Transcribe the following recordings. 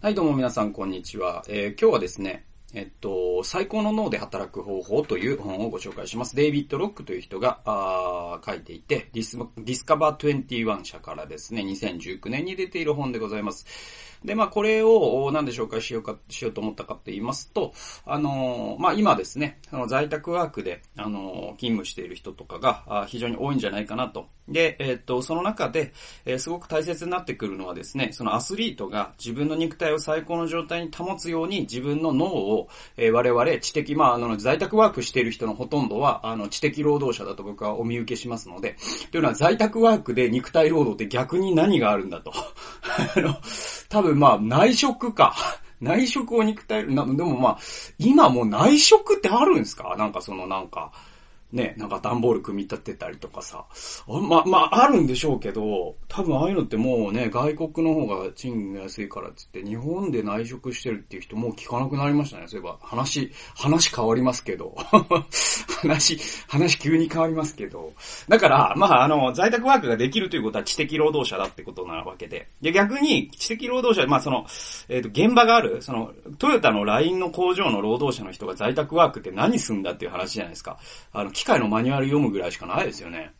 はい、どうも皆さん、こんにちは。えー今日はですね、えっと、最高の脳で働く方法という本をご紹介します。デイビッド・ロックという人があ書いていて、ディスディスカヴァー21社からですね、2019年に出ている本でございます。で、まあ、これを何で紹介しようか、しようと思ったかと言いますと、あのまあ、今ですね、あの在宅ワークで、あの勤務している人とかが非常に多いんじゃないかなと。で、えっと、その中で、えすごく大切になってくるのはですね、そのアスリートが自分の肉体を最高の状態に保つように自分の脳を、えー我々知的、まあ、あの、在宅ワークしている人のほとんどは、あの、知的労働者だと僕はお見受けしますので、というのは在宅ワークで肉体労働って逆に何があるんだと。あの、多分まあ、内職か。内職を肉体、な、でもまあ、今もう内職ってあるんですか？なんかそのなんか、ね、なんか段ボール組み立てたりとかさ。あま、まあ、あるんでしょうけど、多分ああいうのってもうね、外国の方が賃金が安いからって言って、日本で内職してるっていう人もう聞かなくなりましたね。そういえば、話、話変わりますけど。話、話急に変わりますけど。だから、まあ、あの、在宅ワークができるということは知的労働者だってことなわけで。で、逆に、知的労働者、まあ、その、えっ、と、現場がある、その、トヨタの LINE の工場の労働者の人が在宅ワークって何すんだっていう話じゃないですか。あの、機械のマニュアル読むぐらいしかないですよね。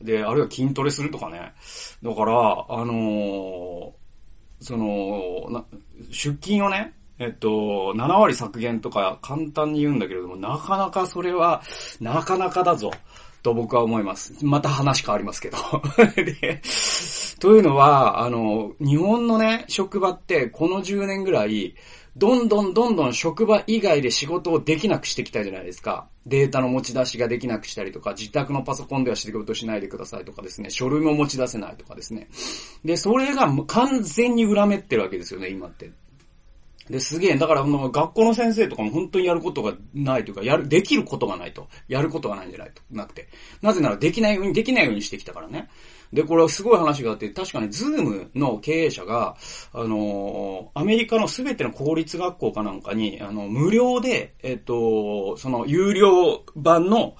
で、あるいは筋トレするとかね。だから、あのーその、な出勤をね、えっと、7割削減とか簡単に言うんだけれども、なかなかそれは、なかなかだぞ。と僕は思います。また話変わりますけど。で、というのは、あの、日本のね、職場ってこの10年ぐらい、どんどんどんどん職場以外で仕事をできなくしてきたじゃないですか。データの持ち出しができなくしたりとか、自宅のパソコンでは仕事しないでくださいとかですね、書類も持ち出せないとかですね。で、それが完全に裏目ってるわけですよね、今って。で、すげえ、だから、学校の先生とかも本当にやることがないというか、やる、できることがないと。やることがないんじゃないと。なくて。なぜなら、できないように、できないようにしてきたからね。で、これはすごい話があって、確かに、ズームの経営者が、あのーアメリカのすべての公立学校かなんかに、あの、無料で、えっと、その、有料版の、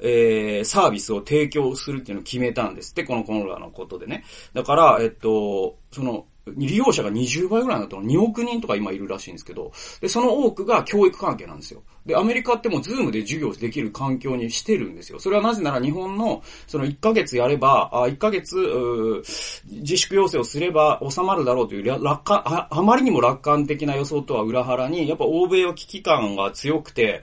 えー、サービスを提供するっていうのを決めたんですって、このコロナのことでね。だから、えっと、その、利用者が20倍ぐらいだったの2億人とか今いるらしいんですけど、で、その多くが教育関係なんですよ。で、アメリカってもうズームで授業できる環境にしてるんですよ。それはなぜなら日本の、その1ヶ月やれば、あ1ヶ月、自粛要請をすれば収まるだろうという楽観、ああまりにも楽観的な予想とは裏腹に、やっぱ欧米は危機感が強くて、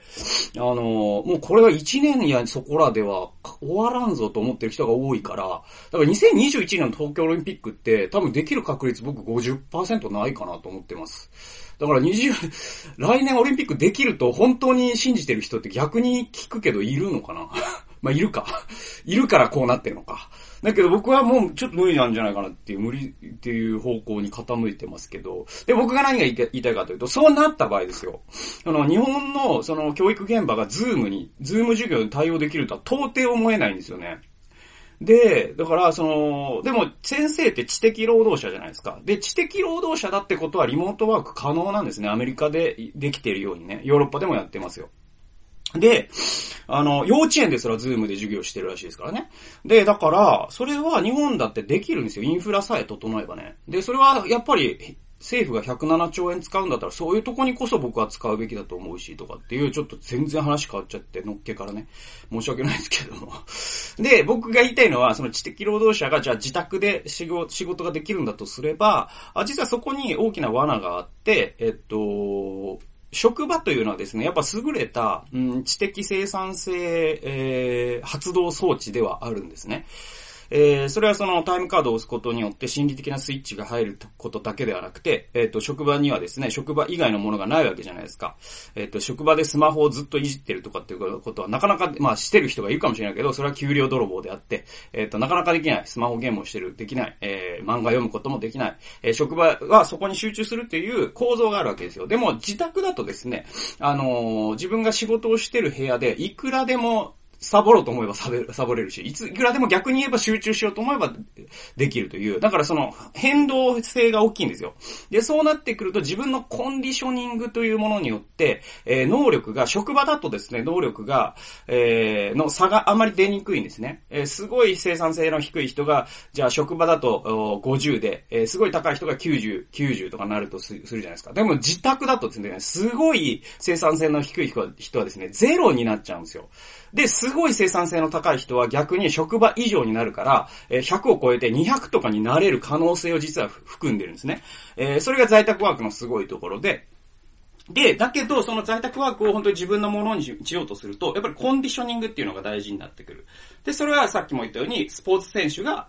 あのもうこれは1年やそこらでは終わらんぞと思ってる人が多いから、だから2021年の東京オリンピックって多分できる確率僕僕50%ないかなと思ってます。だから20、来年オリンピックできると本当に信じてる人って逆に聞くけどいるのかな？まあ、いるか。いるからこうなってるのか。だけど僕はもうちょっと無理なんじゃないかなっていう、無理っていう方向に傾いてますけど。で、僕が何が言いたいかというと、そうなった場合ですよ。あの、日本のその教育現場が Zoom に、 Zoom 授業に対応できるとは到底思えないんですよね。で、だから、その、でも先生って知的労働者じゃないですか。で、知的労働者だってことはリモートワーク可能なんですね。アメリカでできているようにね。ヨーロッパでもやってますよ。で、あの、幼稚園ですら Zoom で授業してるらしいですからね。で、だから、それは日本だってできるんですよ。インフラさえ整えばね。で、それはやっぱり、政府が107兆円使うんだったら、そういうとこにこそ僕は使うべきだと思うし、とかっていう、ちょっと全然話変わっちゃって、のっけからね。申し訳ないですけども。で、僕が言いたいのは、その知的労働者が、じゃあ自宅で仕事仕事ができるんだとすれば、あ実はそこに大きな罠があって、えっと、職場というのはですね、やっぱ優れた、うん、知的生産性、えー発動装置ではあるんですね。えーそれはそのタイムカードを押すことによって心理的なスイッチが入ることだけではなくて、えっ、と、職場にはですね、職場以外のものがないわけじゃないですか。えっ、と、職場でスマホをずっといじってるとかっていうことはなかなか、まあ、してる人がいるかもしれないけど、それは給料泥棒であって、えっ、と、なかなかできない。スマホゲームをしてる、できない。え漫画読むこともできない。え職場はそこに集中するっていう構造があるわけですよ。でも、自宅だとですね、あの自分が仕事をしてる部屋で、いくらでもサボろうと思えばサボサボれるし、いつ、いくらでも逆に言えば集中しようと思えばできるという。だからその変動性が大きいんですよ。で、そうなってくると自分のコンディショニングというものによって、えー、能力が、職場だとですね、能力が、えー、の差があまり出にくいんですね。えー、すごい生産性の低い人が、じゃあ職場だと50で、えー、すごい高い人が90、90とかなるとするじゃないですか。でも自宅だとですね、すごい生産性の低い人はですね、ゼロになっちゃうんですよ。で、すごい生産性の高い人は逆に職場以上になるから、え100を超えて200とかになれる可能性を実は含んでるんですね。え、それが在宅ワークのすごいところで、で、だけど、その在宅ワークを本当に自分のものにしようとすると、やっぱりコンディショニングっていうのが大事になってくる。で、それはさっきも言ったように、スポーツ選手が、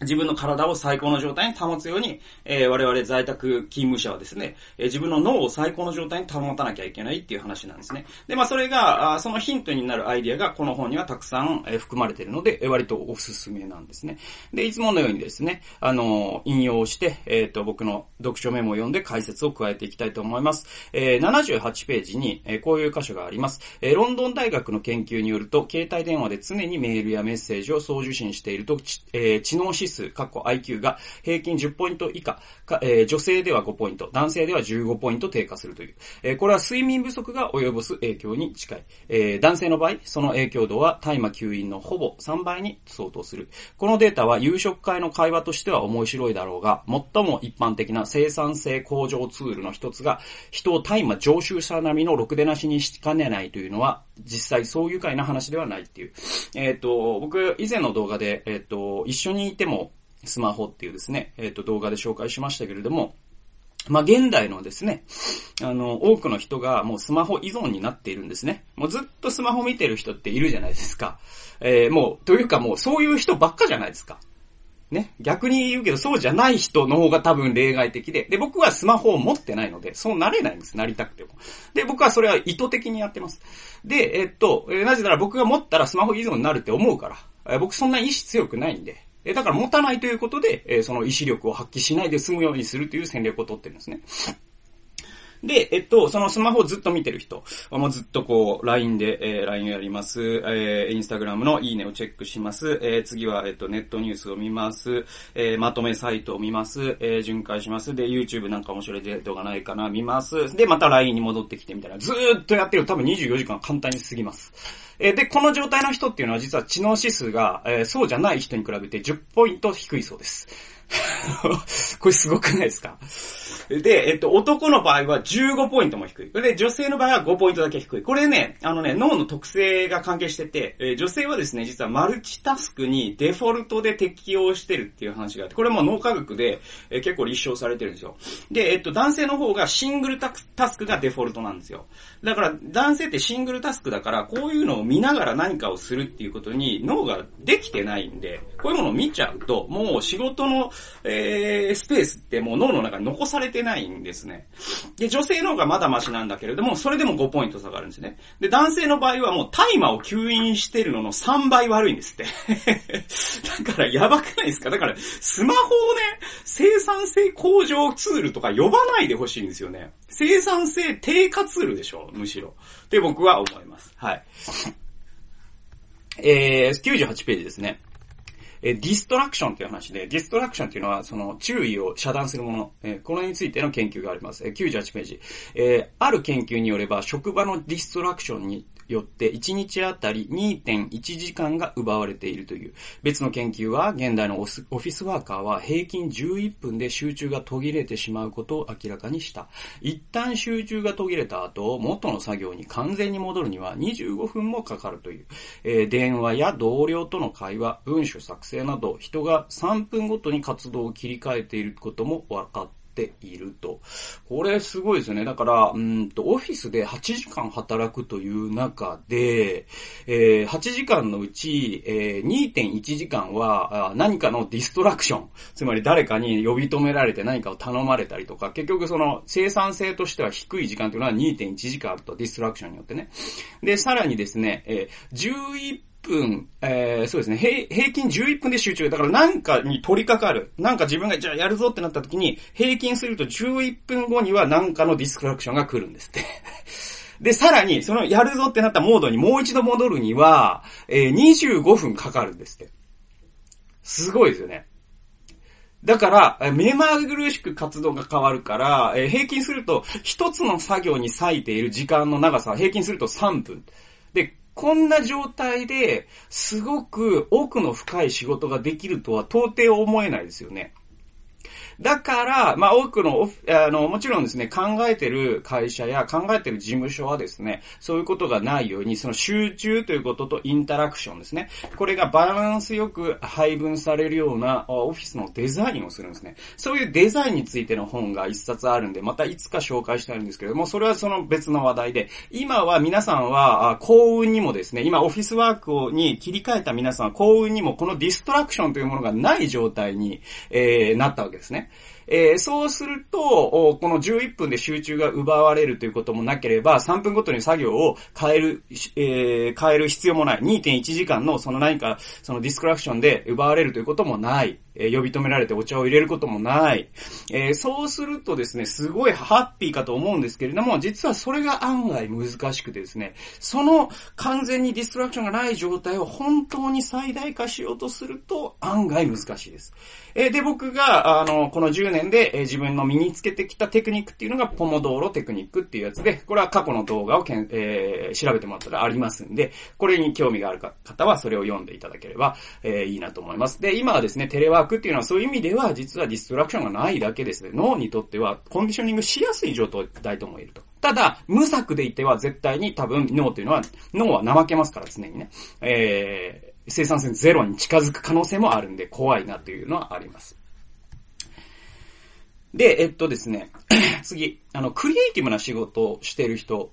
自分の体を最高の状態に保つように、えー、我々在宅勤務者はですね、えー、自分の脳を最高の状態に保たなきゃいけないっていう話なんですね。で、まあそれが、あそのヒントになるアイディアがこの本にはたくさん、えー、含まれているので、えー、割とおすすめなんですね。で、いつものようにですね、あの、引用して、えっ、ー、と、僕の読書メモを読んで解説を加えていきたいと思います。えー、78ページに、えー、こういう箇所があります。えー、ロンドン大学の研究によると、携帯電話で常にメールやメッセージを送受信していると、えー、知能指数、過去 IQ が平均10ポイント以下か、えー、女性では5ポイント、男性では15ポイント低下するという。えー、これは睡眠不足が及ぼす影響に近い。えー、男性の場合、その影響度は大麻吸引のほぼ3倍に相当する。このデータは夕食会の会話としては面白いだろうが、最も一般的な生産性向上ツールの一つが、人を大麻常習者並みのろくでなしにしかねないというのは、実際そう愉快な話ではないっていう。えっ、ー、と、僕、以前の動画で、えっ、ー、と、一緒にいても、スマホっていうですね、えっ、ー、と、動画で紹介しましたけれども、まあ、現代のですね、あの、多くの人がもうスマホ依存になっているんですね。もうずっとスマホ見てる人っているじゃないですか。えー、もう、というかもうそういう人ばっかじゃないですか。ね。逆に言うけど、そうじゃない人の方が多分例外的で。で、僕はスマホを持ってないので、そうなれないんです。なりたくても。で、僕はそれは意図的にやってます。で、えっと、なぜなら僕が持ったらスマホ依存になるって思うから。僕そんな意志強くないんで。えだから持たないということで、えその意志力を発揮しないで済むようにするという戦略を取ってるんですね。で、えっと、そのスマホをずっと見てる人、もうずっとこう、LINE で、えー、LINE をやります、えー、Instagram のいいねをチェックします、えー、次は、えっと、ネットニュースを見ます、えー、まとめサイトを見ます、えー、巡回します、で、YouTube なんか面白い動画ないかな、見ます、で、また LINE に戻ってきてみたいな、ずーっとやってる。多分24時間簡単に過ぎます。えー、で、この状態の人っていうのは実は知能指数が、えー、そうじゃない人に比べて10ポイント低いそうです。これすごくないですか？で、えっと、男の場合は15ポイントも低い。で、女性の場合は5ポイントだけ低い。これね、あのね、脳の特性が関係してて、えー、女性はですね、実はマルチタスクにデフォルトで適用してるっていう話があって、これも脳科学で、えー、結構立証されてるんですよ。で、えっと、男性の方がシングルタスクがデフォルトなんですよ。だから、男性ってシングルタスクだから、こういうのを見ながら何かをするっていうことに脳ができてないんで、こういうものを見ちゃうと、もう仕事の、えー、スペースってもう脳の中に残されてないんですね。で、女性の方がまだマシなんだけれども、それでも5ポイント下がるんですね。で、男性の場合はもう大麻を吸引してるのの3倍悪いんですって。だからやばくないですか？だから、スマホをね、生産性向上ツールとか呼ばないでほしいんですよね。生産性低下ツールでしょむしろ。って僕は思います。はい。えー、98ページですね。えディストラクションという話で、ディストラクションというのは、その、注意を遮断するもの、えこれについての研究があります。え98ページ。えある研究によれば、職場のディストラクションによって1日あたり2.1時間が奪われているという。別の研究は、現代のオフィスワーカーは平均11分で集中が途切れてしまうことを明らかにした。一旦集中が途切れた後、元の作業に完全に戻るには25分もかかるという。えー、電話や同僚との会話、文書作成など、人が3分ごとに活動を切り替えていることも分かった。ていると。これすごいですよね。だから、うんと、オフィスで8時間働くという中で、えー、8時間のうち、えー、2.1時間は何かのディストラクション。つまり誰かに呼び止められて何かを頼まれたりとか、結局その生産性としては低い時間というのは2.1時間あると、ディストラクションによってね。で、さらにですね、えー、11分、えー、そうですね、平、均11分で集中。だからなんかに取り掛かる。なんか自分がじゃあやるぞってなった時に、平均すると11分後にはなんかのディスクラクションが来るんですって。で、さらに、そのやるぞってなったモードにもう一度戻るには、えー、25分かかるんですって。すごいですよね。だから、目まぐるしく活動が変わるから、えー、平均すると、一つの作業に割いている時間の長さは平均すると3分。こんな状態で、すごく奥の深い仕事ができるとは到底思えないですよね。だから、まあ多くの、あの、もちろんですね、考えてる会社や考えてる事務所はですね、そういうことがないように、その集中ということとインタラクションですね。これがバランスよく配分されるようなオフィスのデザインをするんですね。そういうデザインについての本が一冊あるんで、またいつか紹介したいんですけれども、それはその別の話題で、今は皆さんは幸運にもですね、今オフィスワークに切り替えた皆さんは幸運にもこのディストラクションというものがない状態に、えー、なったわけですね。えー、そうすると、この11分で集中が奪われるということもなければ、3分ごとに作業を変える、えー、変える必要もない。2.1時間のその何か、そのディスクラクションで奪われるということもない。えー、呼び止められてお茶を入れることもない。えー、そうするとですね、すごいハッピーかと思うんですけれども、実はそれが案外難しくてですね、その完全にディストラクションがない状態を本当に最大化しようとすると案外難しいです。えー、で、僕が、あの、この10年で、えー、自分の身につけてきたテクニックっていうのが、ポモドーロテクニックっていうやつで、これは過去の動画をけん、えー、調べてもらったらありますんで、これに興味がある方はそれを読んでいただければ、えー、いいなと思います。で、今はですね、テレワークっていうのはそういう意味では、実はディストラクションがないだけですね、脳にとってはコンディショニングしやすい状態とも言えると。ただ、無策でいては絶対に多分脳っていうのは、脳は怠けますから常にね。えー、生産性ゼロに近づく可能性もあるんで怖いなというのはあります。で、えっとですね、次、あの、クリエイティブな仕事をしてる人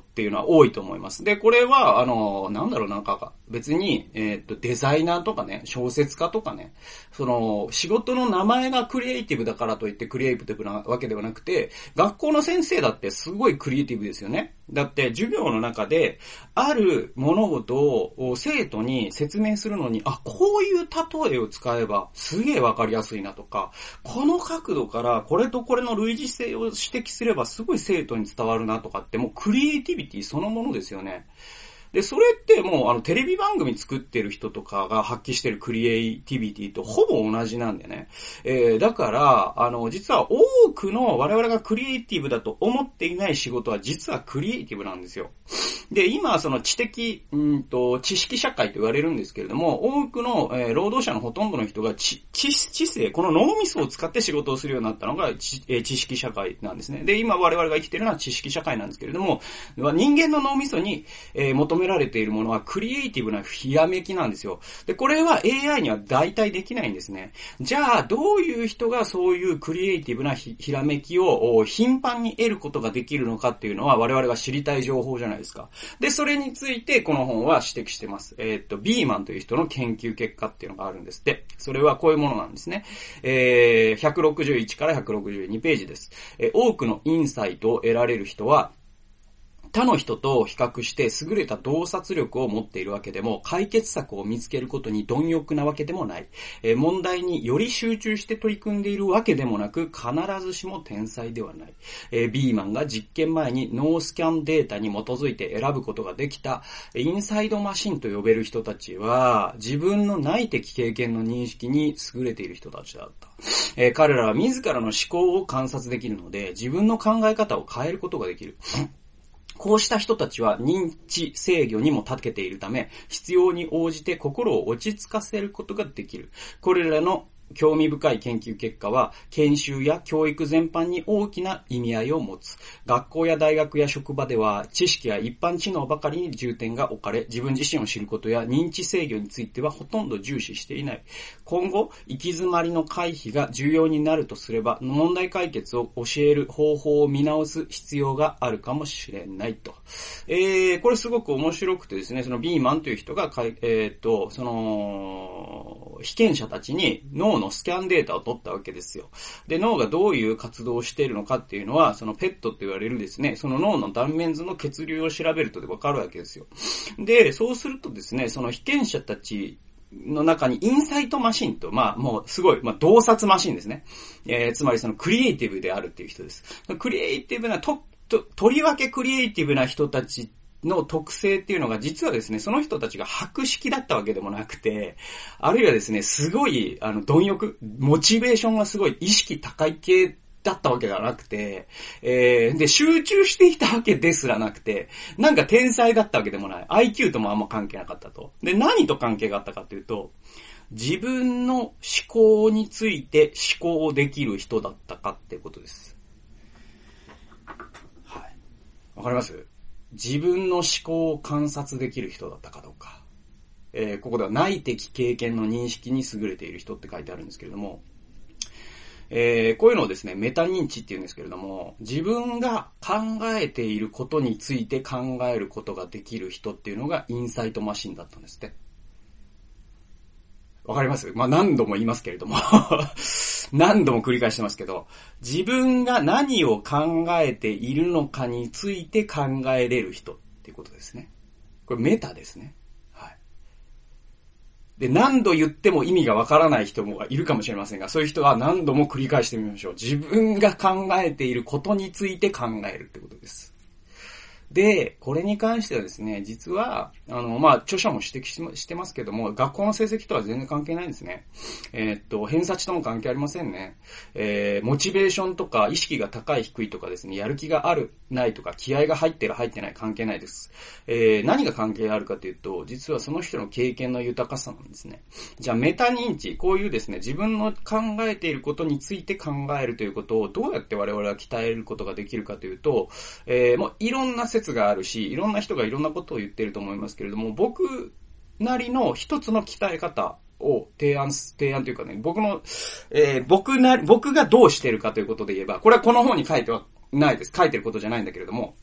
っていうのは多いと思います。で、これは、あの、なんだろう、なんか、別に、えっ、と、デザイナーとかね、小説家とかね、その、仕事の名前がクリエイティブだからといってクリエイティブなわけではなくて、学校の先生だってすごいクリエイティブですよね。だって、授業の中で、ある物事を生徒に説明するのに、あ、こういう例えを使えばすげえわかりやすいなとか、この角度からこれとこれの類似性を指摘すればすごい生徒に伝わるなとかってもうクリエイティビティそのものですよね。で、それってもう、あの、テレビ番組作ってる人とかが発揮してるクリエイティビティとほぼ同じなんでね。えー、だから、あの、実は多くの我々がクリエイティブだと思っていない仕事は実はクリエイティブなんですよ。で、今、その知的、うんと、知識社会と言われるんですけれども、多くの、えー、労働者のほとんどの人が知、知、知性、この脳みそを使って仕事をするようになったのが知、えー、知識社会なんですね。で、今我々が生きてるのは知識社会なんですけれども、人間の脳みそに、えー、求めめられているものはクリエイティブなひらめきなんですよ。で、これは AI には代替できないんですね。じゃあ、どういう人がそういうクリエイティブなひらめきを頻繁に得ることができるのかっていうのは我々が知りたい情報じゃないですか。で、それについてこの本は指摘してます。えー、っと、ビーマンという人の研究結果っていうのがあるんですって。それはこういうものなんですね。えー、161から162ページです。えー、多くのインサイトを得られる人は、他の人と比較して優れた洞察力を持っているわけでも、解決策を見つけることに貪欲なわけでもない。え、問題により集中して取り組んでいるわけでもなく、必ずしも天才ではない。え、ビーマンが実験前にノースキャンデータに基づいて選ぶことができた、インサイドマシンと呼べる人たちは、自分の内的経験の認識に優れている人たちだった。え、彼らは自らの思考を観察できるので、自分の考え方を変えることができる。こうした人たちは認知制御にも立けているため、必要に応じて心を落ち着かせることができる。これらの興味深い研究結果は、研修や教育全般に大きな意味合いを持つ。学校や大学や職場では、知識や一般知能ばかりに重点が置かれ、自分自身を知ることや認知制御についてはほとんど重視していない。今後、行き詰まりの回避が重要になるとすれば、問題解決を教える方法を見直す必要があるかもしれないと。えー、これすごく面白くてですね、そのビーマンという人が、えっ、と、その、被験者たちに脳脳のスキャンデータを取ったわけですよ。で、脳がどういう活動をしているのかっていうのは、そのペットって言われるですね、その脳の断面図の血流を調べるとでわかるわけですよ。で、そうするとですね、その被験者たちの中にインサイトマシンと、まあもうすごい、まあ洞察マシンですね。えー、つまりそのクリエイティブであるっていう人です。クリエイティブなトと、とりわけクリエイティブな人たちの特性っていうのが実はですね、その人たちが博識だったわけでもなくて、あるいはですね、すごい、あの、貪欲、モチベーションがすごい意識高い系だったわけがなくて、えー、で、集中していたわけですらなくて、なんか天才だったわけでもない。IQ ともあんま関係なかったと。で、何と関係があったかっていうと、自分の思考について思考できる人だったかってことです。はい。わかります？自分の思考を観察できる人だったかどうか。えー、ここでは内的経験の認識に優れている人って書いてあるんですけれども、えー、こういうのをですね、メタ認知って言うんですけれども、自分が考えていることについて考えることができる人っていうのがインサイトマシンだったんですって。わかります？まあ、何度も言いますけれども 何度も繰り返してますけど、自分が何を考えているのかについて考えれる人っていうことですね。これメタですね。はい。で、何度言っても意味がわからない人もいるかもしれませんが、そういう人は何度も繰り返してみましょう。自分が考えていることについて考えるってことです。で、これに関してはですね、実は、あの、まあ、著者も指摘してますけども、学校の成績とは全然関係ないんですね。えー、っと、偏差値とも関係ありませんね。えー、モチベーションとか、意識が高い低いとかですね、やる気がある、ないとか、気合が入ってる入ってない関係ないです。えー、何が関係あるかというと、実はその人の経験の豊かさなんですね。じゃあ、メタ認知、こういうですね、自分の考えていることについて考えるということを、どうやって我々は鍛えることができるかというと、えー、もういろんな説があるし、いろんな人がいろんなことを言ってると思いますけれども、僕なりの一つの鍛え方を提案す、提案というかね、僕の、えー、僕な、僕がどうしてるかということで言えば、これはこの本に書いてはないです。書いてることじゃないんだけれども、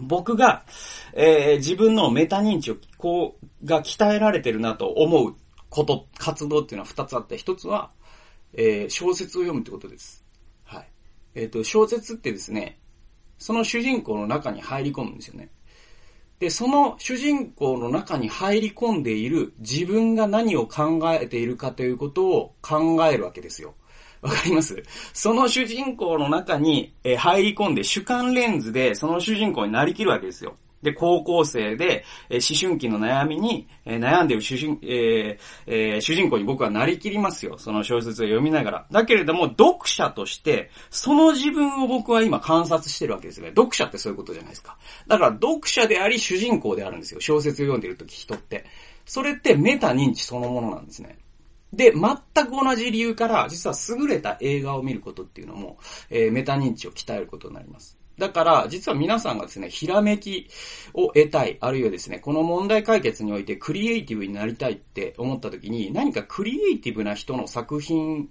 僕が、えー、自分のメタ認知を、こう、が鍛えられてるなと思うこと、活動っていうのは二つあって、一つは、えー、小説を読むってことです。はい。えっ、ー、と、小説ってですね、その主人公の中に入り込むんですよね。で、その主人公の中に入り込んでいる自分が何を考えているかということを考えるわけですよ。わかります？その主人公の中に入り込んで主観レンズでその主人公になりきるわけですよ。で、高校生で、えー、思春期の悩みに、えー、悩んでいる主人、えーえー、主人公に僕はなりきりますよ。その小説を読みながら。だけれども、読者として、その自分を僕は今観察してるわけですね。読者ってそういうことじゃないですか。だから、読者であり主人公であるんですよ。小説を読んでるとき人って。それってメタ認知そのものなんですね。で、全く同じ理由から、実は優れた映画を見ることっていうのも、えー、メタ認知を鍛えることになります。だから、実は皆さんがですね、ひらめきを得たい、あるいはですね、この問題解決においてクリエイティブになりたいって思った時に、何かクリエイティブな人の作品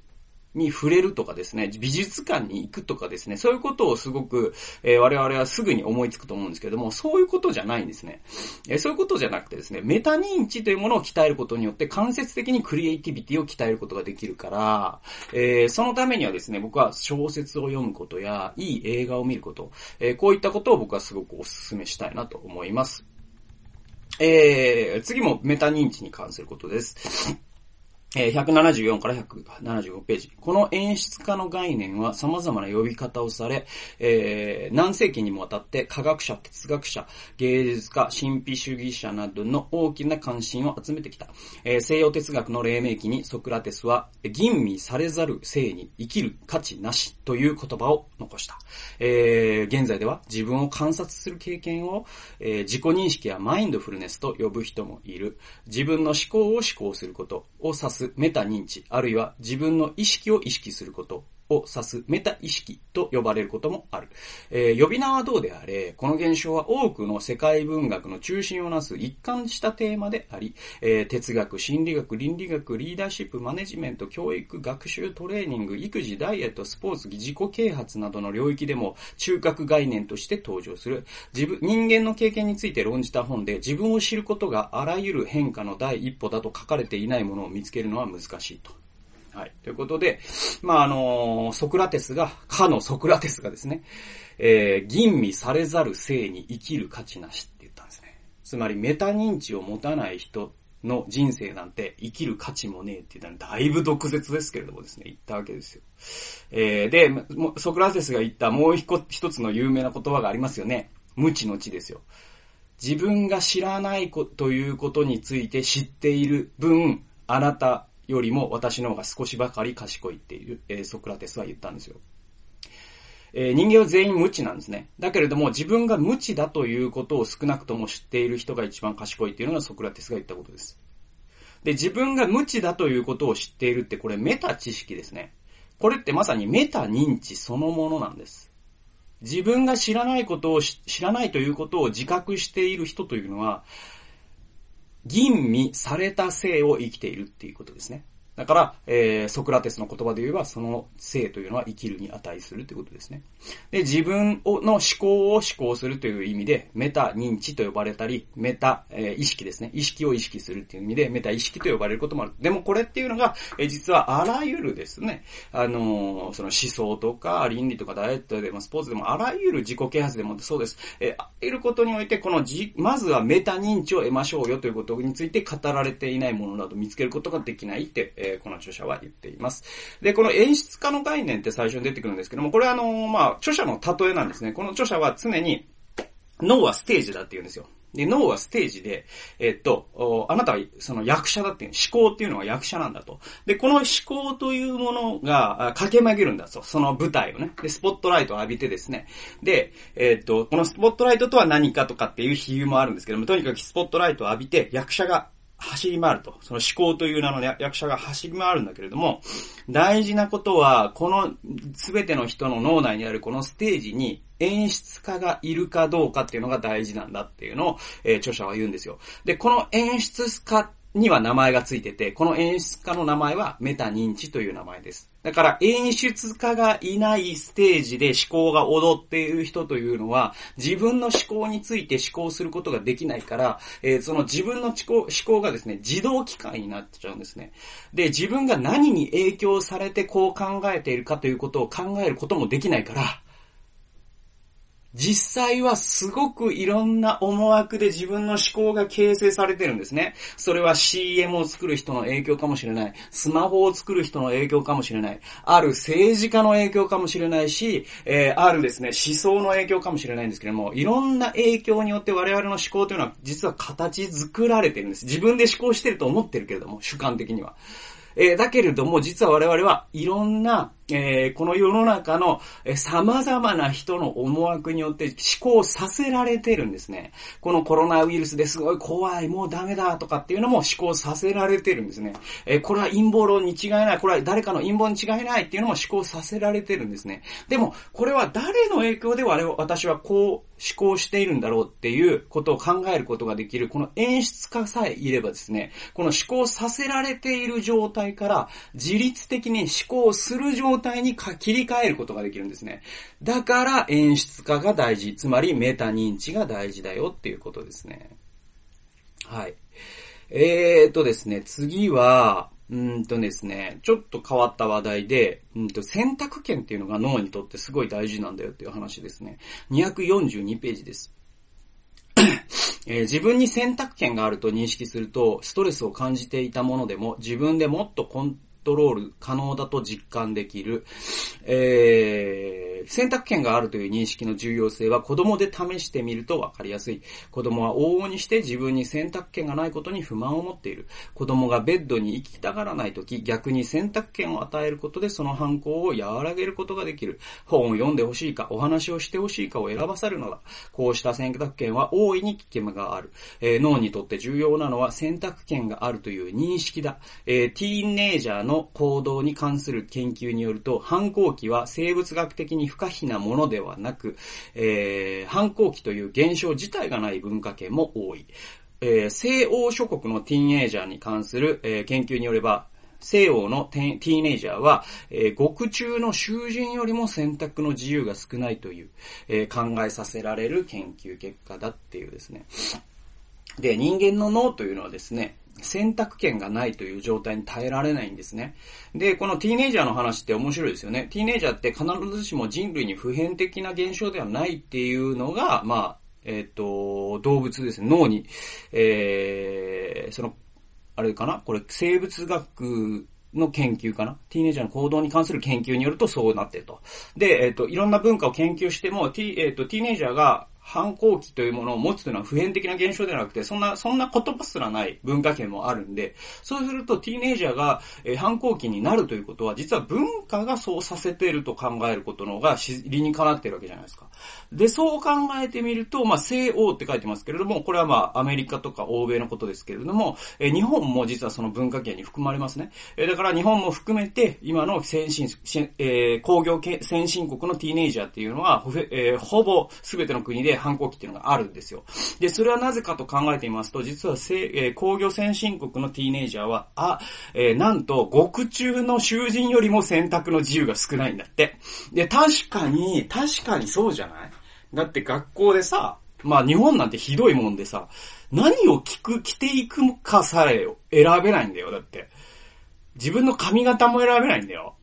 に触れるとかですね、美術館に行くとかですね、そういうことをすごく、えー、我々はすぐに思いつくと思うんですけども、そういうことじゃないんですね。えー、そういうことじゃなくてですね、メタ認知というものを鍛えることによって間接的にクリエイティビティを鍛えることができるから、えー、そのためにはですね、僕は小説を読むことや、いい映画を見ること、えこういったことを僕はすごくお勧めしたいなと思います。えー、次もメタ認知に関することです。え174から175ページ。この演出家の概念は様々な呼び方をされ、えー、何世紀にもわたって科学者、哲学者、芸術家、神秘主義者などの大きな関心を集めてきた。えー、西洋哲学の黎明期にソクラテスは、吟味されざる性に生きる価値なしという言葉を残した。えー、現在では自分を観察する経験を、えー、自己認識やマインドフルネスと呼ぶ人もいる。自分の思考を思考することを指すすメタ認知、あるいは自分の意識を意識することを指すメタ意識と呼ばれることもある。えー、呼び名はどうであれ、この現象は多くの世界文学の中心をなす一貫したテーマであり、えー、哲学、心理学、倫理学、リーダーシップ、マネジメント、教育、学習、トレーニング、育児、ダイエット、スポーツ、自己啓発などの領域でも中核概念として登場する。自分、人間の経験について論じた本で自分を知ることがあらゆる変化の第一歩だと書かれていないものを見つけるのは難しいと。はい。ということで、まあ、あのソクラテスが、かのソクラテスがですね、えー、吟味されざる性に生きる価値なしって言ったんですね。つまり、メタ認知を持たない人の人生なんて生きる価値もねえって言ったらだいぶ毒舌ですけれどもですね、言ったわけですよ。えー、で、ソクラテスが言ったもう一つの有名な言葉がありますよね。無知の知ですよ。自分が知らないこということについて知っている分、あなたよりも私の方が少しばかり賢いっていう、えー、ソクラテスは言ったんですよ。えー、人間は全員無知なんですね。だけれども自分が無知だということを少なくとも知っている人が一番賢いっていうのがソクラテスが言ったことです。で、自分が無知だということを知っているってこれメタ知識ですね。これってまさにメタ認知そのものなんです。自分が知らないことを知らないということを自覚している人というのは、吟味された性を生きているっていうことですね。だから、えー、ソクラテスの言葉で言えば、その性というのは生きるに値するということですね。で、自分をの思考を思考するという意味で、メタ認知と呼ばれたり、メタ、えー、意識ですね。意識を意識するっていう意味で、メタ意識と呼ばれることもある。でもこれっていうのが、えー、実はあらゆるですね、あのー、その思想とか倫理とかダイエットでもスポーツでも、あらゆる自己啓発でもそうです。えー、あらゆることにおいて、このじ、まずはメタ認知を得ましょうよということについて語られていないものなど見つけることができないって、えー、この著者は言っています。で、この演出家の概念って最初に出てくるんですけども、これはあの、まあ、著者の例えなんですね。この著者は常に、脳はステージだって言うんですよ。で、脳はステージで、えっと、あなたはその役者だっていう、思考っていうのは役者なんだと。で、この思考というものが駆け曲げるんだと。その舞台をね。で、スポットライトを浴びてですね。で、えっと、このスポットライトとは何かとかっていう比喩もあるんですけども、とにかくスポットライトを浴びて役者が走り回ると。その思考という名の役者が走り回るんだけれども、大事なことは、この全ての人の脳内にあるこのステージに演出家がいるかどうかっていうのが大事なんだっていうのを、えー、著者は言うんですよ。で、この演出家っには名前がついてて、この演出家の名前はメタ認知という名前です。だから演出家がいないステージで思考が踊っている人というのは、自分の思考について思考することができないから、えー、その自分の思考思考がですね、自動機械になっちゃうんですね。で、自分が何に影響されてこう考えているかということを考えることもできないから、実際はすごくいろんな思惑で自分の思考が形成されてるんですね。それは CM を作る人の影響かもしれない。スマホを作る人の影響かもしれない。ある政治家の影響かもしれないし、えー、あるですね、思想の影響かもしれないんですけども、いろんな影響によって我々の思考というのは実は形作られてるんです。自分で思考してると思ってるけれども、主観的には。えー、だけれども、実は我々はいろんなえー、この世の中の、え、様々な人の思惑によって思考させられてるんですね。このコロナウイルスですごい怖い、もうダメだとかっていうのも思考させられてるんですね。えー、これは陰謀論に違いない、これは誰かの陰謀に違いないっていうのも思考させられてるんですね。でも、これは誰の影響で我々私はこう思考しているんだろうっていうことを考えることができる、この演出家さえいればですね、この思考させられている状態から自律的に思考する状態態に切り替えることができるんですね。だから演出家が大事。つまりメタ認知が大事だよっていうことですね。はい。えーとですね、次は、うんとですね、ちょっと変わった話題で、うんと選択権っていうのが脳にとってすごい大事なんだよっていう話ですね。242ページです。えー、自分に選択権があると認識すると、ストレスを感じていたものでも、自分でもっとコントロール可能だと実感できる、えー選択権があるという認識の重要性は子供で試してみるとわかりやすい。子供は往々にして自分に選択権がないことに不満を持っている。子供がベッドに行きたがらないとき、逆に選択権を与えることでその反抗を和らげることができる。本を読んでほしいか、お話をしてほしいかを選ばさるのだ。こうした選択権は大いに危険がある。えー、脳にとって重要なのは選択権があるという認識だ。えー、ティーンネイジャーの行動に関する研究によると、反抗期は生物学的に不可避なものではなく、えー、反抗期という現象自体がない文化圏も多い。えー、西欧諸国のティーンエイジャーに関する、えー、研究によれば、西欧のティーネイジャーは、えー、獄中の囚人よりも選択の自由が少ないという、えー、考えさせられる研究結果だっていうですね。で、人間の脳というのはですね、選択権がないという状態に耐えられないんですね。で、このティーネイジャーの話って面白いですよね。ティーネイジャーって必ずしも人類に普遍的な現象ではないっていうのが、まあ、えっ、ー、と、動物ですね。脳に、えー、その、あれかな？これ生物学の研究かな？ティーネイジャーの行動に関する研究によるとそうなってると。で、えっ、ー、と、いろんな文化を研究しても、ティ,、えーと、ティーネイジャーが反抗期というものを持つというのは普遍的な現象ではなくて、そんな、そんな言葉すらない文化圏もあるんで、そうするとティーネイジャーが、反抗期になるということは、実は文化がそうさせていると考えることの方が理にかなっているわけじゃないですか。で、そう考えてみると、まあ、西欧って書いてますけれども、これはまあ、アメリカとか欧米のことですけれども、え、日本も実はその文化圏に含まれますね。え、だから日本も含めて、今の先進、えー、工業先進国のティーネイジャーっていうのは、えー、ほぼ全ての国で反抗期っていうのがあるんですよ。で、それはなぜかと考えてみますと、実はせ、えー、工業先進国のティーネイジャーは、あ、えー、なんと、獄中の囚人よりも選択の自由が少ないんだって。で、確かに、確かにそうじゃない？だって学校でさ、まあ日本なんてひどいもんでさ、何を聞く、着ていくかさえ選べないんだよ、だって。自分の髪型も選べないんだよ。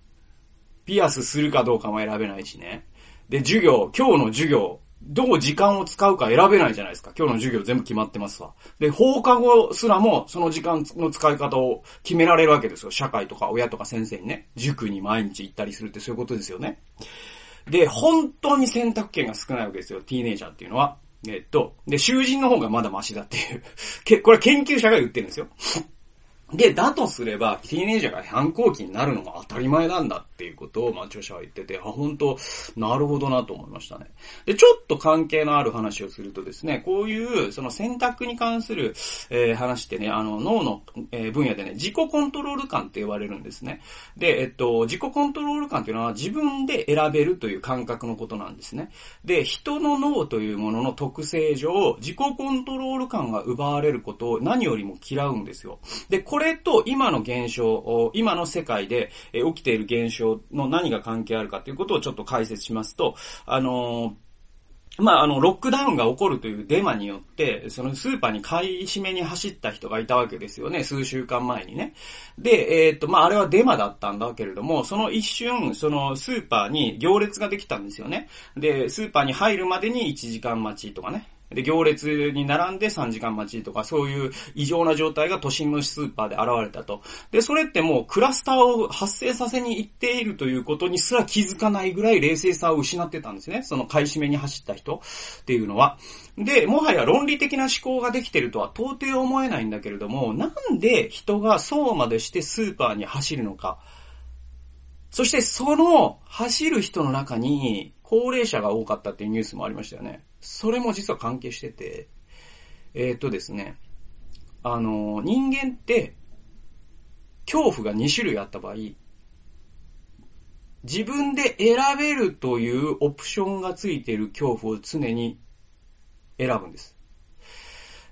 ピアスするかどうかも選べないしね。で、授業、今日の授業、どう時間を使うか選べないじゃないですか。今日の授業全部決まってますわ。で、放課後すらもその時間の使い方を決められるわけですよ。社会とか親とか先生にね。塾に毎日行ったりするってそういうことですよね。で、本当に選択権が少ないわけですよ。ティーネイジャーっていうのは。えっと、で、囚人の方がまだマシだっていう。け、これ研究者が言ってるんですよ。で、だとすれば、ティーネイジャーが反抗期になるのが当たり前なんだっていうことを、まあ、著者は言ってて、あ、本当なるほどなと思いましたね。で、ちょっと関係のある話をするとですね、こういう、その選択に関する、えー、話ってね、あの、脳の、えー、分野でね、自己コントロール感って言われるんですね。で、えっと、自己コントロール感っていうのは自分で選べるという感覚のことなんですね。で、人の脳というものの特性上、自己コントロール感が奪われることを何よりも嫌うんですよ。で、ここれと今の現象、今の世界で起きている現象の何が関係あるかということをちょっと解説しますと、あのまあ、あの、ロックダウンが起こるというデマによって、そのスーパーに買い占めに走った人がいたわけですよね、数週間前にね。で、えー、っと、まあ、あれはデマだったんだけれども、その一瞬、そのスーパーに行列ができたんですよね。で、スーパーに入るまでに1時間待ちとかね。で、行列に並んで3時間待ちとか、そういう異常な状態が都心のスーパーで現れたと。で、それってもうクラスターを発生させに行っているということにすら気づかないぐらい冷静さを失ってたんですね。その買い占めに走った人っていうのは。で、もはや論理的な思考ができてるとは到底思えないんだけれども、なんで人がそうまでしてスーパーに走るのか。そしてその走る人の中に高齢者が多かったっていうニュースもありましたよね。それも実は関係してて、えー、っとですね、あの、人間って、恐怖が2種類あった場合、自分で選べるというオプションがついている恐怖を常に選ぶんです。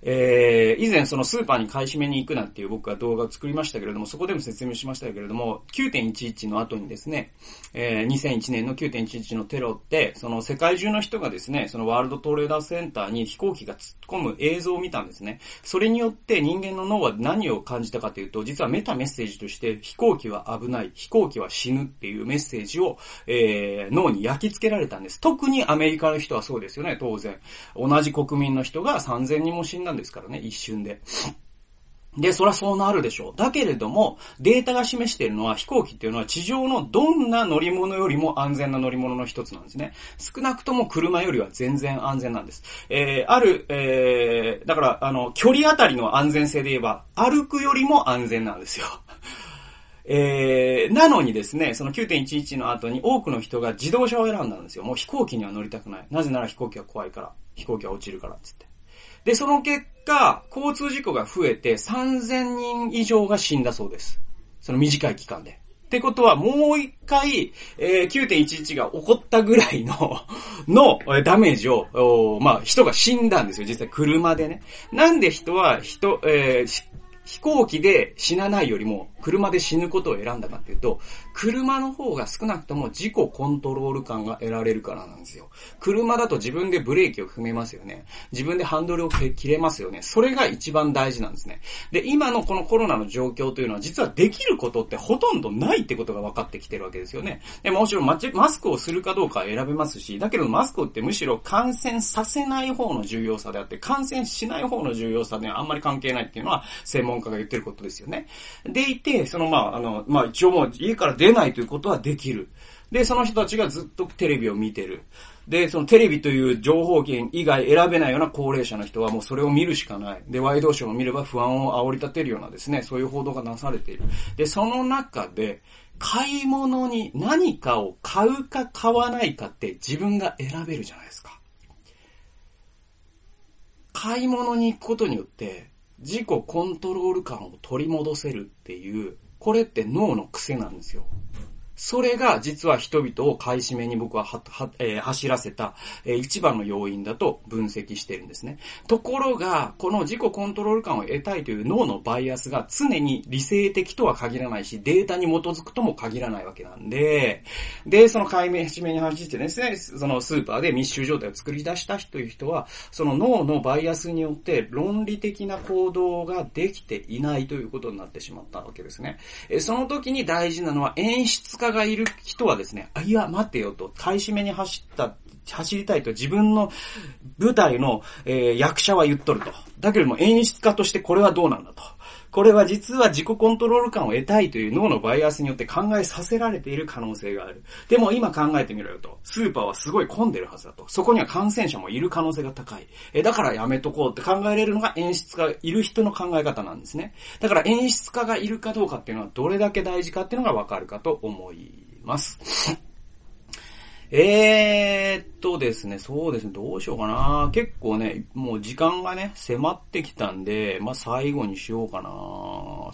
えー、以前そのスーパーに買い占めに行くなっていう僕は動画を作りましたけれども、そこでも説明しましたけれども、9.11の後にですね、えー、2001年の9.11のテロって、その世界中の人がですね、そのワールドトレーダーセンターに飛行機が突っ込む映像を見たんですね。それによって人間の脳は何を感じたかというと、実はメタメッセージとして飛行機は危ない、飛行機は死ぬっていうメッセージを、えー、脳に焼き付けられたんです。特にアメリカの人はそうですよね、当然。同じ国民の人が3000人も死んだんですからね、一瞬で。で、そりゃそうなるでしょう。だけれども、データが示しているのは飛行機っていうのは地上のどんな乗り物よりも安全な乗り物の一つなんですね。少なくとも車よりは全然安全なんです。えー、ある、えー、だから、あの、距離あたりの安全性で言えば、歩くよりも安全なんですよ。えー、なのにですね、その9.11の後に多くの人が自動車を選んだんですよ。もう飛行機には乗りたくない。なぜなら飛行機は怖いから。飛行機は落ちるから、つって。で、その結果、交通事故が増えて3000人以上が死んだそうです。その短い期間で。ってことは、もう一回、えー、9.11が起こったぐらいの の、ダメージを、まあ、人が死んだんですよ。実際、車でね。なんで人は、人、えー、飛行機で死なないよりも、車で死ぬことを選んだかっていうと、車の方が少なくとも自己コントロール感が得られるからなんですよ。車だと自分でブレーキを踏めますよね。自分でハンドルを切れますよね。それが一番大事なんですね。で、今のこのコロナの状況というのは実はできることってほとんどないってことが分かってきてるわけですよね。でもちろんマスクをするかどうかは選べますし、だけどマスクってむしろ感染させない方の重要さであって、感染しない方の重要さではあんまり関係ないっていうのは専門論家が言ってることですよね。でいて、そのまあ、あの、まあ一応もう家から出ないということはできる。で、その人たちがずっとテレビを見てる。で、そのテレビという情報源以外選べないような高齢者の人はもうそれを見るしかない。で、ワイドショーを見れば不安を煽り立てるようなですね、そういう報道がなされている。で、その中で、買い物に何かを買うか買わないかって自分が選べるじゃないですか。買い物に行くことによって自己コントロール感を取り戻せるっていう、これって脳の癖なんですよ。それが実は人々を買い占めに僕はは、は、えー、走らせた、えー、一番の要因だと分析しているんですね。ところが、この自己コントロール感を得たいという脳のバイアスが常に理性的とは限らないし、データに基づくとも限らないわけなんで、で、その買い占めに走ってですね、そのスーパーで密集状態を作り出した人という人は、その脳のバイアスによって論理的な行動ができていないということになってしまったわけですね。えその時に大事なのは演出家家がいる人はですね、あ、いや、待てよと、買い占めに走った、走りたいと自分の舞台の、えー、役者は言っとると。だけれども演出家としてこれはどうなんだと。これは実は自己コントロール感を得たいという脳のバイアスによって考えさせられている可能性がある。でも今考えてみろよと。スーパーはすごい混んでるはずだと。そこには感染者もいる可能性が高い。え、だからやめとこうって考えれるのが演出家いる人の考え方なんですね。だから演出家がいるかどうかっていうのはどれだけ大事かっていうのがわかるかと思います。えーっとですね、そうですね、どうしようかな。結構ね、もう時間がね、迫ってきたんで、まあ、最後にしようかな。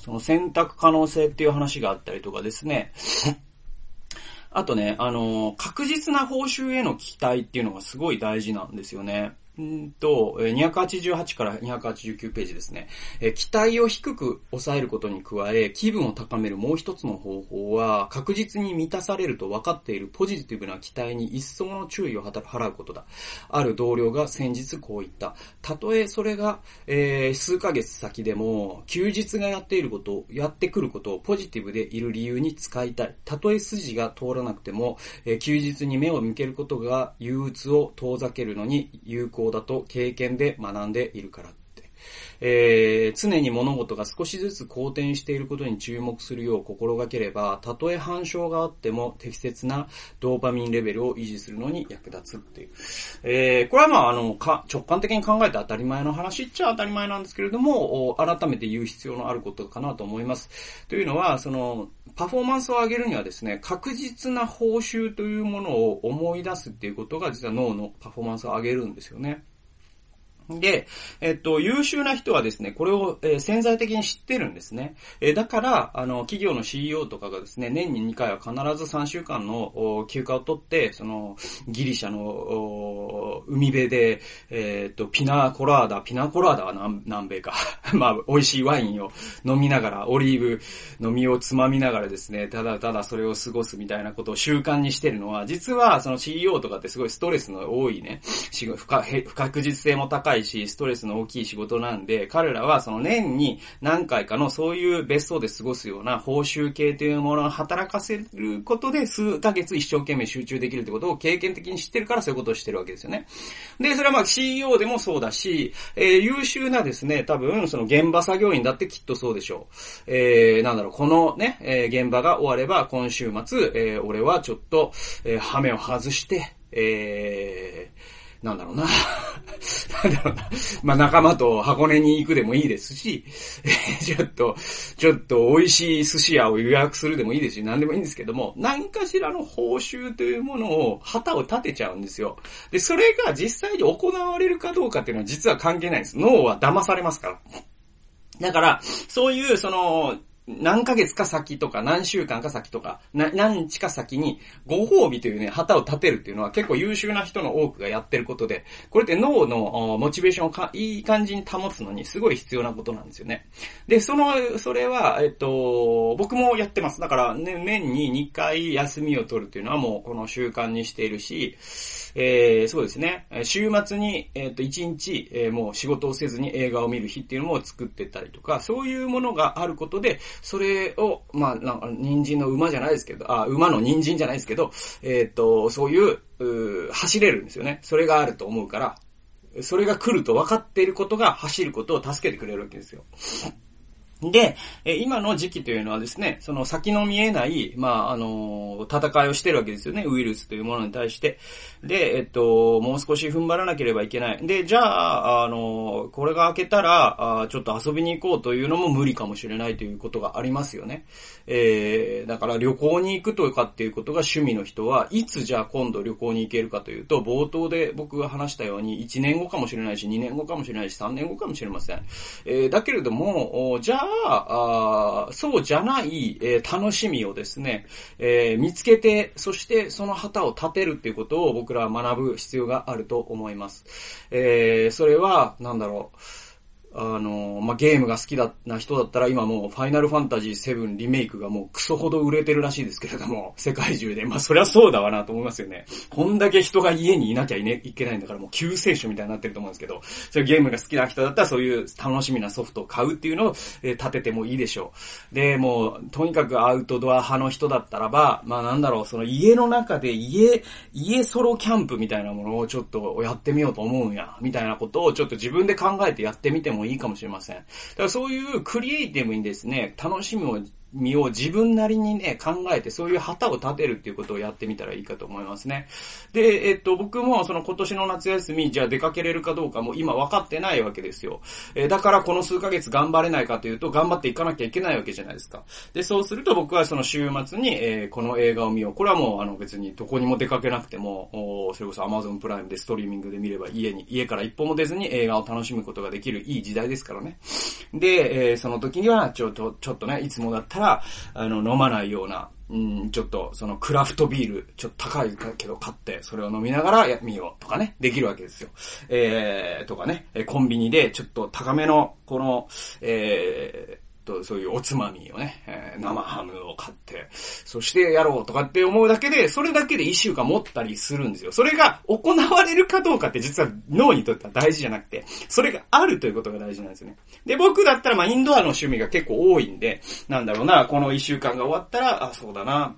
その選択可能性っていう話があったりとかですね。あとね、あの、確実な報酬への期待っていうのがすごい大事なんですよね。んと、288から289ページですね。期待を低く抑えることに加え、気分を高めるもう一つの方法は、確実に満たされると分かっているポジティブな期待に一層の注意を払うことだ。ある同僚が先日こう言った。たとえそれが、えー、数ヶ月先でも、休日がやっていることを、やってくることをポジティブでいる理由に使いたい。たとえ筋が通らなくても、休日に目を向けることが憂鬱を遠ざけるのに有効だと経験で学んでいるから。えー、常に物事が少しずつ好転していることに注目するよう心がければ、たとえ反証があっても適切なドーパミンレベルを維持するのに役立つっていう。えー、これはまあ、あの、か、直感的に考えて当たり前の話っちゃ当たり前なんですけれども、改めて言う必要のあることかなと思います。というのは、その、パフォーマンスを上げるにはですね、確実な報酬というものを思い出すっていうことが実は脳のパフォーマンスを上げるんですよね。で、えっと、優秀な人はですね、これを、えー、潜在的に知ってるんですね。えー、だから、あの、企業の CEO とかがですね、年に2回は必ず3週間の休暇を取って、その、ギリシャの海辺で、えー、っと、ピナコラーダ、ピナコラーダは南南米か。まあ、美味しいワインを飲みながら、オリーブ飲みをつまみながらですね、ただただそれを過ごすみたいなことを習慣にしてるのは、実はその CEO とかってすごいストレスの多いね、不確実性も高いいし、ストレスの大きい仕事なんで、彼らはその年に何回かのそういう別荘で過ごすような報酬系というものを働かせることで数ヶ月一生懸命集中できるってことを経験的に知ってるからそういうことをしてるわけですよね。で、それはまあ CEO でもそうだし、えー、優秀なですね、多分その現場作業員だってきっとそうでしょう。えー、なんだろう、このね、えー、現場が終われば今週末、えー、俺はちょっと、えー、ハメを外して、えー、なんだろうな。なんだろうな。まあ、仲間と箱根に行くでもいいですし、ちょっと、ちょっと美味しい寿司屋を予約するでもいいですし、何でもいいんですけども、何かしらの報酬というものを旗を立てちゃうんですよ。で、それが実際に行われるかどうかっていうのは実は関係ないんです。脳は騙されますから。だから、そういう、その、何ヶ月か先とか、何週間か先とか、何日か先に、ご褒美というね、旗を立てるっていうのは結構優秀な人の多くがやってることで、これって脳のモチベーションをかいい感じに保つのにすごい必要なことなんですよね。で、その、それは、えっと、僕もやってます。だから、ね、年に2回休みを取るっていうのはもうこの習慣にしているし、えー、そうですね。週末に、えっと、1日、えー、もう仕事をせずに映画を見る日っていうのも作ってたりとか、そういうものがあることで、それを、まあ、なんか、人参の馬じゃないですけど、あ、馬の人参じゃないですけど、えっ、と、そういう、う走れるんですよね。それがあると思うから、それが来ると分かっていることが走ることを助けてくれるわけですよ。で、え今の時期というのはですね、その先の見えない、まあ、あの、戦いをしてるわけですよね、ウイルスというものに対して。で、えっと、もう少し踏ん張らなければいけない。で、じゃあ、あの、これが明けたら、あちょっと遊びに行こうというのも無理かもしれないということがありますよね。えー、だから旅行に行くとかっていうことが趣味の人は、いつじゃあ今度旅行に行けるかというと、冒頭で僕が話したように、1年後かもしれないし、2年後かもしれないし、3年後かもしれません。えー、だけれども、じゃあ、あそうじゃない、えー、楽しみをですね、えー、見つけて、そしてその旗を立てるっていうことを僕らは学ぶ必要があると思います。えー、それは、なんだろう。あの、まあ、ゲームが好きだな人だったら今もうファイナルファンタジー7リメイクがもうクソほど売れてるらしいですけれども、世界中で。まあ、そりゃそうだわなと思いますよね。こんだけ人が家にいなきゃい,、ね、いけないんだからもう救世主みたいになってると思うんですけど、そういうゲームが好きな人だったらそういう楽しみなソフトを買うっていうのを、え、立ててもいいでしょう。で、もう、とにかくアウトドア派の人だったらば、まあなんだろう、その家の中で家、家ソロキャンプみたいなものをちょっとやってみようと思うんや、みたいなことをちょっと自分で考えてやってみてもいいかもしれません。だからそういうクリエイティブにですね、楽しみを身を自分なりにね、考えて、そういう旗を立てるっていうことをやってみたらいいかと思いますね。で、えっと、僕もその今年の夏休み、じゃあ出かけれるかどうかも今分かってないわけですよ。え、だからこの数ヶ月頑張れないかというと、頑張っていかなきゃいけないわけじゃないですか。で、そうすると僕はその週末に、えー、この映画を見よう。これはもうあの別にどこにも出かけなくても、おそれこそ Amazon プライムでストリーミングで見れば家に、家から一歩も出ずに映画を楽しむことができるいい時代ですからね。で、えー、その時にはちょっと、ちょっとね、いつもだったら、あの、飲まないような、うん、ちょっと、そのクラフトビール、ちょっと高いけど買って、それを飲みながらや、ってみようとかね、できるわけですよ。えー、とかね、コンビニでちょっと高めの、この、えー、と、そういうおつまみをね、えー、生ハムを買って、そしてやろうとかって思うだけで、それだけで一週間持ったりするんですよ。それが行われるかどうかって実は脳にとっては大事じゃなくて、それがあるということが大事なんですよね。で、僕だったらまあインドアの趣味が結構多いんで、なんだろうな、この一週間が終わったら、あ、そうだな、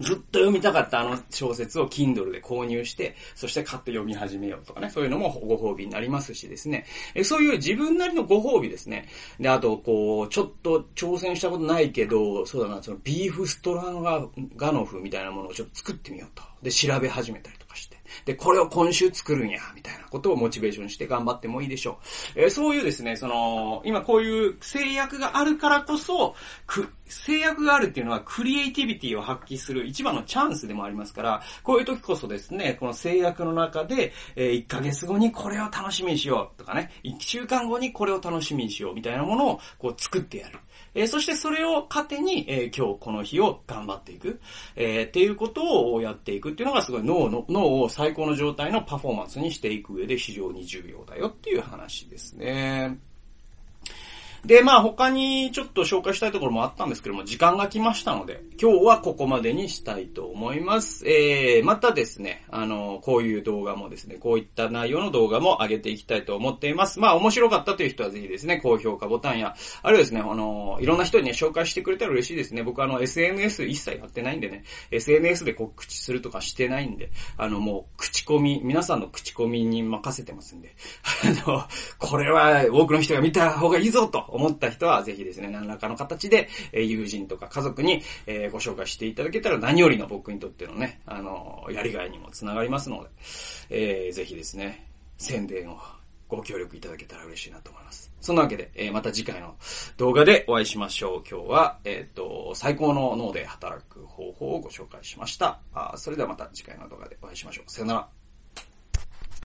ずっと読みたかったあの小説を Kindle で購入して、そして買って読み始めようとかね、そういうのもご褒美になりますしですね。えそういう自分なりのご褒美ですね。で、あと、こう、ちょっと挑戦したことないけど、そうだな、そのビーフストラガガノフみたいなものをちょっと作ってみようと。で、調べ始めたりとかして。で、これを今週作るんや、みたいなことをモチベーションして頑張ってもいいでしょう。え、そういうですね、その、今こういう制約があるからこそ、く、制約があるっていうのはクリエイティビティを発揮する一番のチャンスでもありますから、こういう時こそですね、この制約の中で、え、1ヶ月後にこれを楽しみにしようとかね、1週間後にこれを楽しみにしようみたいなものをこう作ってやる。え、そしてそれを糧に、え、今日この日を頑張っていく、え、っていうことをやっていくっていうのがすごい脳の、脳を最高の状態のパフォーマンスにしていく上で非常に重要だよっていう話ですね。で、まあ他にちょっと紹介したいところもあったんですけども、時間が来ましたので、今日はここまでにしたいと思います。えー、またですね、あの、こういう動画もですね、こういった内容の動画も上げていきたいと思っています。まあ面白かったという人はぜひですね、高評価ボタンや、あるいはですね、あの、いろんな人にね、紹介してくれたら嬉しいですね。僕あの、SNS 一切やってないんでね、SNS で告知するとかしてないんで、あの、もう、口コミ、皆さんの口コミに任せてますんで、あの、これは多くの人が見た方がいいぞと思った人は、ぜひですね、何らかの形で、え友人とか家族に、えご紹介していただけたら何よりの僕にとってのね、あの、やりがいにもつながりますので、えー、ぜひですね、宣伝をご協力いただけたら嬉しいなと思います。そんなわけで、えー、また次回の動画でお会いしましょう。今日は、えっ、ー、と、最高の脳で働く方法をご紹介しました。あそれではまた次回の動画でお会いしましょう。さよなら。